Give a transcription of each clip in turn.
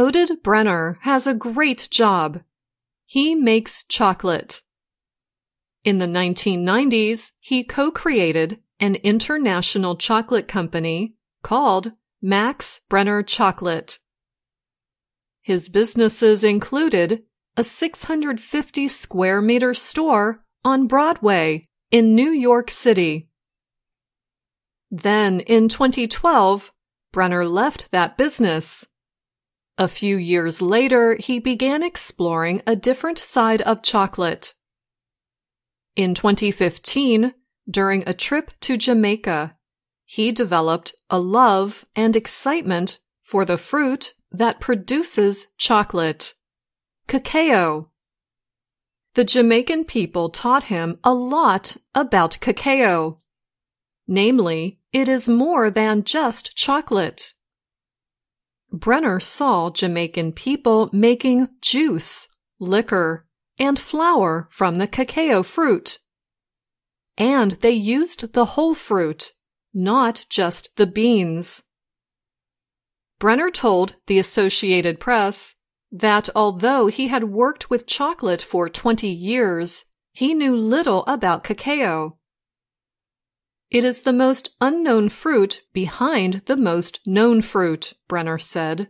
Oded Brenner has a great job. He makes chocolate. In the 1990s, he co-created an international chocolate company called Max Brenner Chocolate. His businesses included a 650 square meter store on Broadway in New York City. Then in 2012, Brenner left that business. A few years later, he began exploring a different side of chocolate. In 2015, during a trip to Jamaica, he developed a love and excitement for the fruit that produces chocolate cacao. The Jamaican people taught him a lot about cacao. Namely, it is more than just chocolate. Brenner saw Jamaican people making juice, liquor, and flour from the cacao fruit. And they used the whole fruit, not just the beans. Brenner told the Associated Press that although he had worked with chocolate for 20 years, he knew little about cacao. It is the most unknown fruit behind the most known fruit, Brenner said.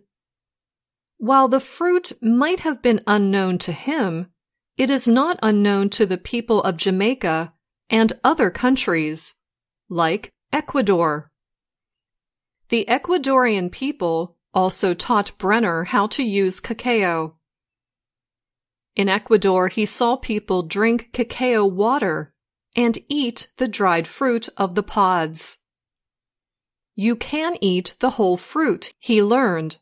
While the fruit might have been unknown to him, it is not unknown to the people of Jamaica and other countries, like Ecuador. The Ecuadorian people also taught Brenner how to use cacao. In Ecuador, he saw people drink cacao water and eat the dried fruit of the pods. You can eat the whole fruit, he learned.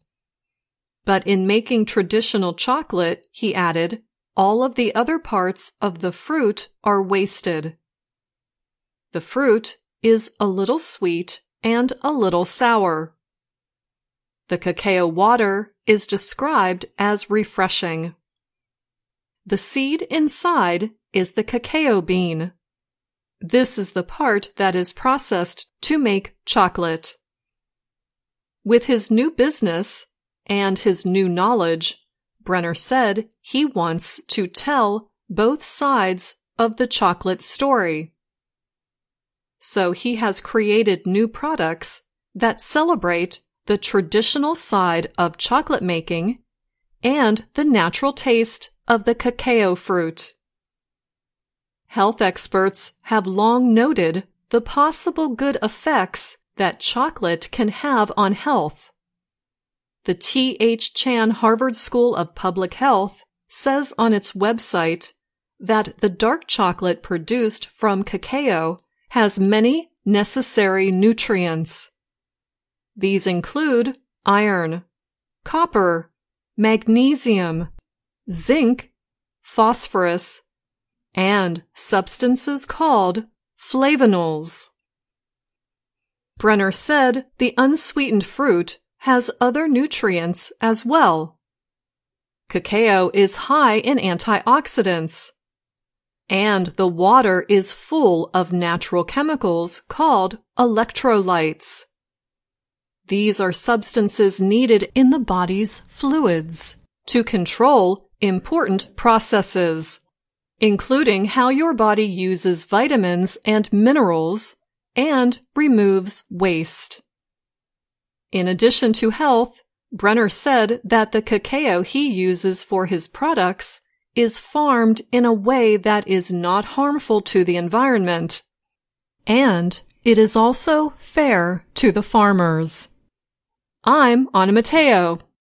But in making traditional chocolate, he added, all of the other parts of the fruit are wasted. The fruit is a little sweet and a little sour. The cacao water is described as refreshing. The seed inside is the cacao bean. This is the part that is processed to make chocolate. With his new business and his new knowledge, Brenner said he wants to tell both sides of the chocolate story. So he has created new products that celebrate the traditional side of chocolate making and the natural taste of the cacao fruit. Health experts have long noted the possible good effects that chocolate can have on health. The T.H. Chan Harvard School of Public Health says on its website that the dark chocolate produced from cacao has many necessary nutrients. These include iron, copper, magnesium, zinc, phosphorus, and substances called flavonols. Brenner said the unsweetened fruit has other nutrients as well. Cacao is high in antioxidants, and the water is full of natural chemicals called electrolytes. These are substances needed in the body's fluids to control important processes including how your body uses vitamins and minerals and removes waste. In addition to health, Brenner said that the cacao he uses for his products is farmed in a way that is not harmful to the environment. And it is also fair to the farmers. I'm Anna Matteo.